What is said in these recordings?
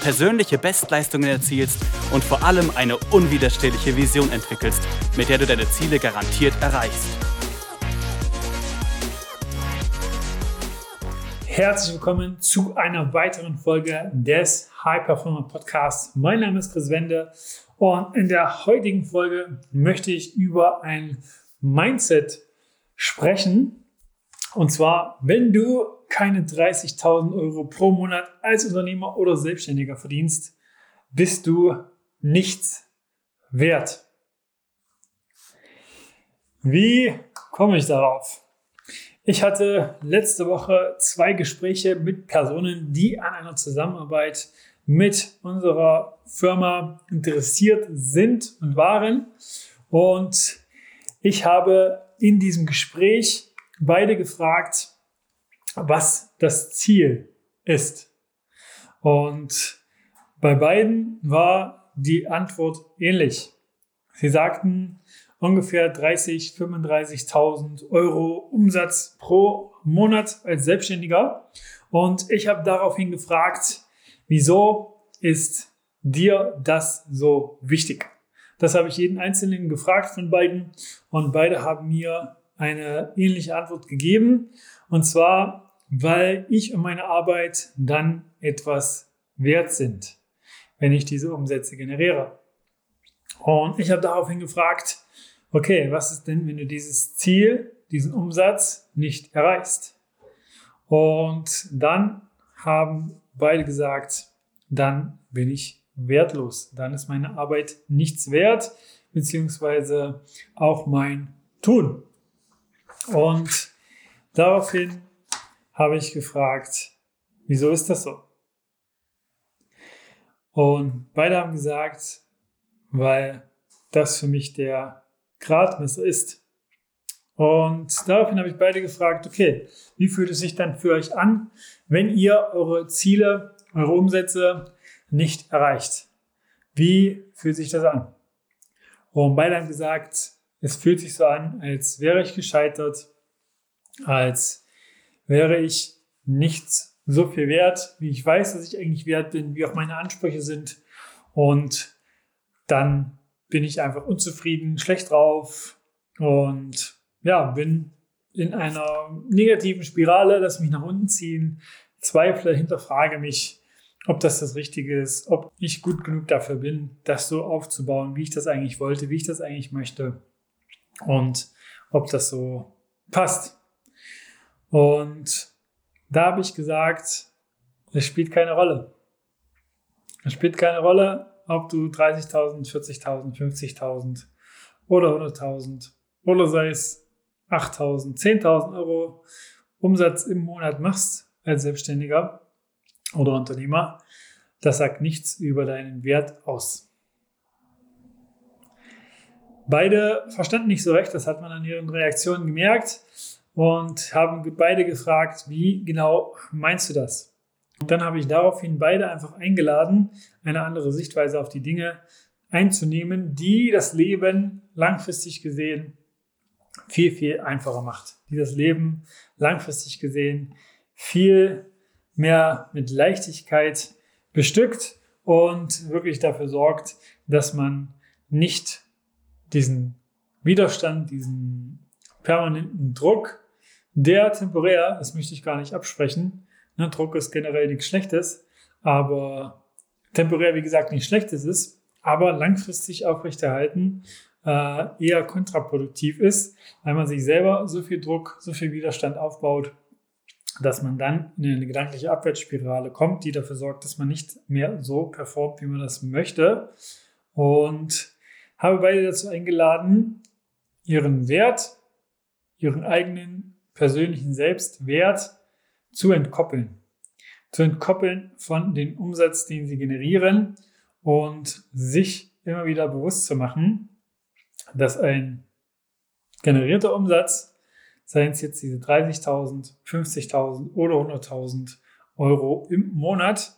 persönliche Bestleistungen erzielst und vor allem eine unwiderstehliche Vision entwickelst, mit der du deine Ziele garantiert erreichst. Herzlich willkommen zu einer weiteren Folge des High Performer Podcasts. Mein Name ist Chris Wende und in der heutigen Folge möchte ich über ein Mindset sprechen. Und zwar, wenn du keine 30.000 Euro pro Monat als Unternehmer oder Selbstständiger verdienst, bist du nichts wert. Wie komme ich darauf? Ich hatte letzte Woche zwei Gespräche mit Personen, die an einer Zusammenarbeit mit unserer Firma interessiert sind und waren. Und ich habe in diesem Gespräch beide gefragt, was das Ziel ist. Und bei beiden war die Antwort ähnlich. Sie sagten ungefähr 30, 35.000 Euro Umsatz pro Monat als Selbstständiger. Und ich habe daraufhin gefragt, wieso ist dir das so wichtig? Das habe ich jeden Einzelnen gefragt von beiden und beide haben mir eine ähnliche Antwort gegeben. Und zwar weil ich und meine Arbeit dann etwas wert sind, wenn ich diese Umsätze generiere. Und ich habe daraufhin gefragt, okay, was ist denn, wenn du dieses Ziel, diesen Umsatz nicht erreichst? Und dann haben beide gesagt, dann bin ich wertlos. Dann ist meine Arbeit nichts wert, beziehungsweise auch mein Tun. Und daraufhin habe ich gefragt, wieso ist das so? Und beide haben gesagt, weil das für mich der Gradmesser ist. Und daraufhin habe ich beide gefragt, okay, wie fühlt es sich dann für euch an, wenn ihr eure Ziele, eure Umsätze nicht erreicht? Wie fühlt sich das an? Und beide haben gesagt, es fühlt sich so an, als wäre ich gescheitert, als wäre ich nichts so viel wert, wie ich weiß, dass ich eigentlich wert bin, wie auch meine Ansprüche sind. Und dann bin ich einfach unzufrieden, schlecht drauf und ja, bin in einer negativen Spirale, lass mich nach unten ziehen, zweifle, hinterfrage mich, ob das das Richtige ist, ob ich gut genug dafür bin, das so aufzubauen, wie ich das eigentlich wollte, wie ich das eigentlich möchte und ob das so passt. Und da habe ich gesagt, es spielt keine Rolle. Es spielt keine Rolle, ob du 30.000, 40.000, 50.000 oder 100.000 oder sei es 8.000, 10.000 Euro Umsatz im Monat machst als Selbstständiger oder Unternehmer. Das sagt nichts über deinen Wert aus. Beide verstanden nicht so recht, das hat man an ihren Reaktionen gemerkt und haben beide gefragt, wie genau meinst du das? Und dann habe ich daraufhin beide einfach eingeladen, eine andere Sichtweise auf die Dinge einzunehmen, die das Leben langfristig gesehen viel, viel einfacher macht. Die das Leben langfristig gesehen viel mehr mit Leichtigkeit bestückt und wirklich dafür sorgt, dass man nicht diesen Widerstand, diesen permanenten Druck der temporär, das möchte ich gar nicht absprechen. Ne, Druck ist generell nichts Schlechtes, aber temporär, wie gesagt, nichts Schlechtes ist, aber langfristig aufrechterhalten äh, eher kontraproduktiv ist, weil man sich selber so viel Druck, so viel Widerstand aufbaut, dass man dann in eine gedankliche Abwärtsspirale kommt, die dafür sorgt, dass man nicht mehr so performt, wie man das möchte. Und habe beide dazu eingeladen, ihren Wert, ihren eigenen persönlichen Selbstwert zu entkoppeln. Zu entkoppeln von dem Umsatz, den sie generieren und sich immer wieder bewusst zu machen, dass ein generierter Umsatz, seien es jetzt diese 30.000, 50.000 oder 100.000 Euro im Monat,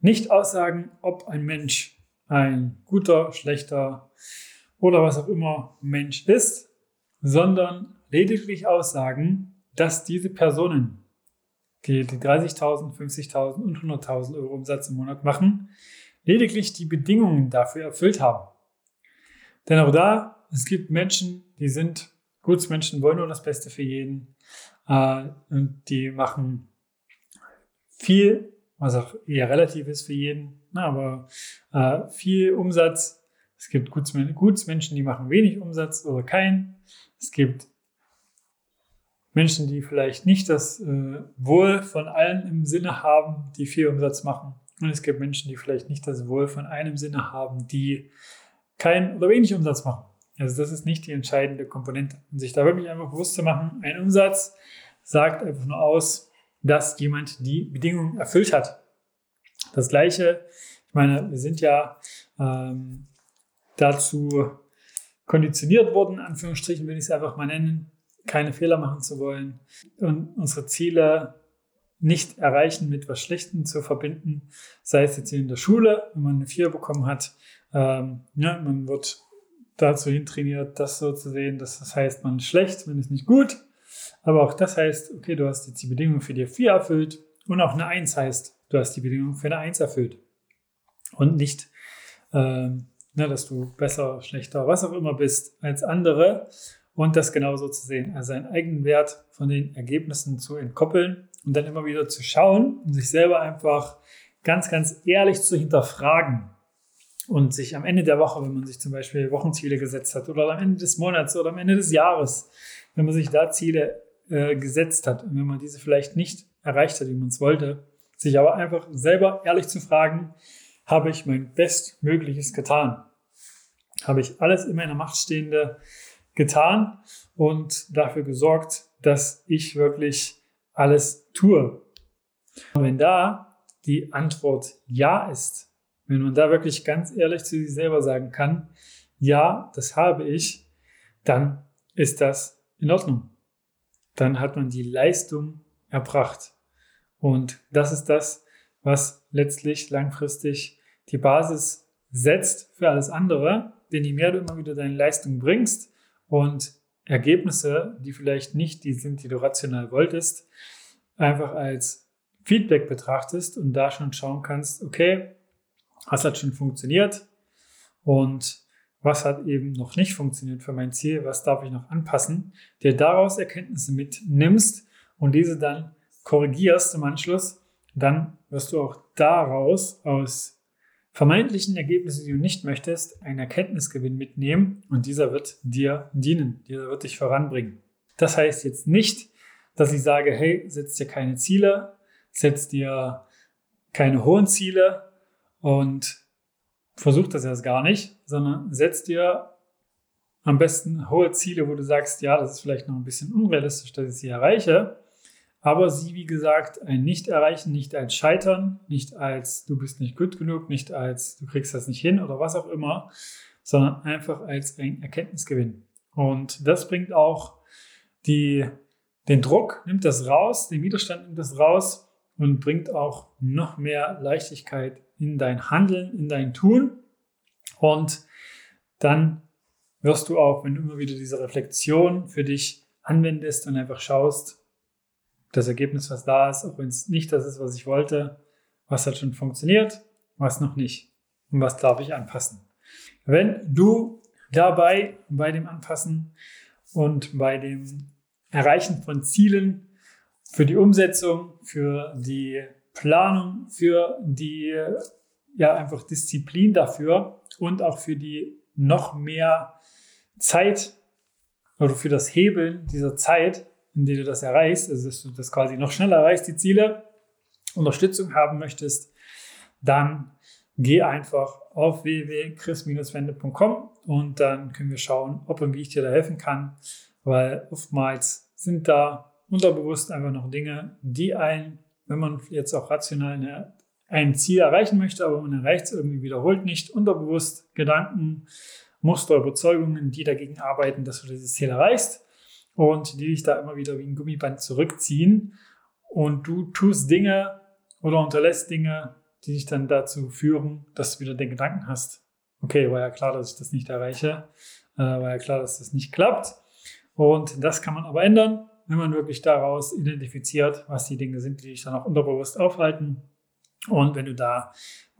nicht aussagen, ob ein Mensch ein guter, schlechter oder was auch immer Mensch ist, sondern lediglich aussagen, dass diese Personen, die die 30.000, 50.000 und 100.000 Euro Umsatz im Monat machen, lediglich die Bedingungen dafür erfüllt haben. Denn auch da, es gibt Menschen, die sind Gutsmenschen, wollen nur das Beste für jeden äh, und die machen viel, was auch eher relativ ist für jeden, na, aber äh, viel Umsatz. Es gibt Gutsmenschen, die machen wenig Umsatz oder keinen. Es gibt Menschen, die vielleicht nicht das äh, Wohl von allen im Sinne haben, die viel Umsatz machen. Und es gibt Menschen, die vielleicht nicht das Wohl von einem Sinne haben, die keinen oder wenig Umsatz machen. Also das ist nicht die entscheidende Komponente. Und sich da wirklich einfach bewusst zu machen, ein Umsatz sagt einfach nur aus, dass jemand die Bedingungen erfüllt hat. Das gleiche, ich meine, wir sind ja ähm, dazu konditioniert worden, Anführungsstrichen will ich es einfach mal nennen, keine Fehler machen zu wollen und unsere Ziele nicht erreichen mit was Schlechtem zu verbinden, sei es jetzt in der Schule, wenn man eine 4 bekommen hat, ähm, ja, man wird dazu hintrainiert, das so zu sehen, dass das heißt, man ist schlecht, man ist nicht gut, aber auch das heißt, okay, du hast jetzt die Bedingungen für die 4 erfüllt und auch eine 1 heißt, du hast die Bedingungen für eine 1 erfüllt. Und nicht, ähm, ne, dass du besser, schlechter, was auch immer bist als andere und das genauso zu sehen. Also seinen eigenen Wert von den Ergebnissen zu entkoppeln und dann immer wieder zu schauen und sich selber einfach ganz, ganz ehrlich zu hinterfragen und sich am Ende der Woche, wenn man sich zum Beispiel Wochenziele gesetzt hat oder am Ende des Monats oder am Ende des Jahres, wenn man sich da Ziele äh, gesetzt hat und wenn man diese vielleicht nicht erreicht hat, wie man es wollte, sich aber einfach selber ehrlich zu fragen, habe ich mein Bestmögliches getan? Habe ich alles in meiner Macht Stehende getan und dafür gesorgt, dass ich wirklich alles tue? Und wenn da die Antwort ja ist, wenn man da wirklich ganz ehrlich zu sich selber sagen kann, ja, das habe ich, dann ist das in Ordnung. Dann hat man die Leistung erbracht. Und das ist das, was letztlich langfristig die Basis setzt für alles andere. Denn je mehr du immer wieder deine Leistung bringst und Ergebnisse, die vielleicht nicht die sind, die du rational wolltest, einfach als Feedback betrachtest und da schon schauen kannst, okay, was hat schon funktioniert und was hat eben noch nicht funktioniert für mein Ziel, was darf ich noch anpassen, dir daraus Erkenntnisse mitnimmst und diese dann korrigierst im Anschluss, dann wirst du auch daraus aus vermeintlichen Ergebnissen, die du nicht möchtest, einen Erkenntnisgewinn mitnehmen und dieser wird dir dienen, dieser wird dich voranbringen. Das heißt jetzt nicht, dass ich sage, hey, setz dir keine Ziele, setz dir keine hohen Ziele, und versuch das erst gar nicht, sondern setz dir am besten hohe Ziele, wo du sagst, ja, das ist vielleicht noch ein bisschen unrealistisch, dass ich sie erreiche. Aber sie, wie gesagt, ein Nicht-Erreichen, nicht als Scheitern, nicht als du bist nicht gut genug, nicht als du kriegst das nicht hin oder was auch immer, sondern einfach als ein Erkenntnisgewinn. Und das bringt auch die, den Druck, nimmt das raus, den Widerstand nimmt das raus und bringt auch noch mehr Leichtigkeit in dein Handeln, in dein Tun. Und dann wirst du auch, wenn du immer wieder diese Reflexion für dich anwendest und einfach schaust, das Ergebnis, was da ist, auch wenn es nicht das ist, was ich wollte, was hat schon funktioniert, was noch nicht und was darf ich anpassen. Wenn du dabei bei dem Anpassen und bei dem Erreichen von Zielen für die Umsetzung, für die Planung, für die ja einfach Disziplin dafür und auch für die noch mehr Zeit oder für das Hebeln dieser Zeit, in der du das erreichst, also dass du das quasi noch schneller erreichst, die Ziele, Unterstützung haben möchtest, dann geh einfach auf www.chris-wende.com und dann können wir schauen, ob und wie ich dir da helfen kann, weil oftmals sind da unterbewusst einfach noch Dinge, die einen wenn man jetzt auch rational eine, ein Ziel erreichen möchte, aber man erreicht es irgendwie wiederholt nicht, unterbewusst Gedanken Muster, Überzeugungen, die dagegen arbeiten, dass du dieses Ziel erreichst und die dich da immer wieder wie ein Gummiband zurückziehen. Und du tust Dinge oder unterlässt Dinge, die dich dann dazu führen, dass du wieder den Gedanken hast, okay, war ja klar, dass ich das nicht erreiche, äh, war ja klar, dass das nicht klappt. Und das kann man aber ändern, wenn man wirklich daraus identifiziert, was die Dinge sind, die dich dann auch unterbewusst aufhalten. Und wenn du da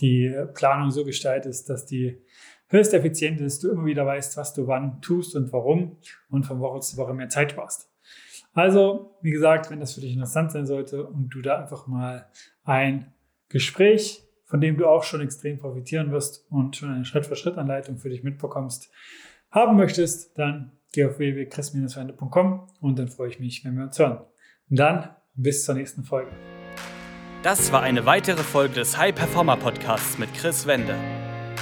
die Planung so gestaltest, dass die höchst effizient ist, du immer wieder weißt, was du wann tust und warum und von Woche zu Woche mehr Zeit sparst. Also, wie gesagt, wenn das für dich interessant sein sollte und du da einfach mal ein Gespräch, von dem du auch schon extrem profitieren wirst und schon eine Schritt-für-Schritt-Anleitung für dich mitbekommst, haben möchtest, dann geh auf www.chris-wende.com und dann freue ich mich, wenn wir uns hören. Und dann bis zur nächsten Folge. Das war eine weitere Folge des High Performer Podcasts mit Chris Wende.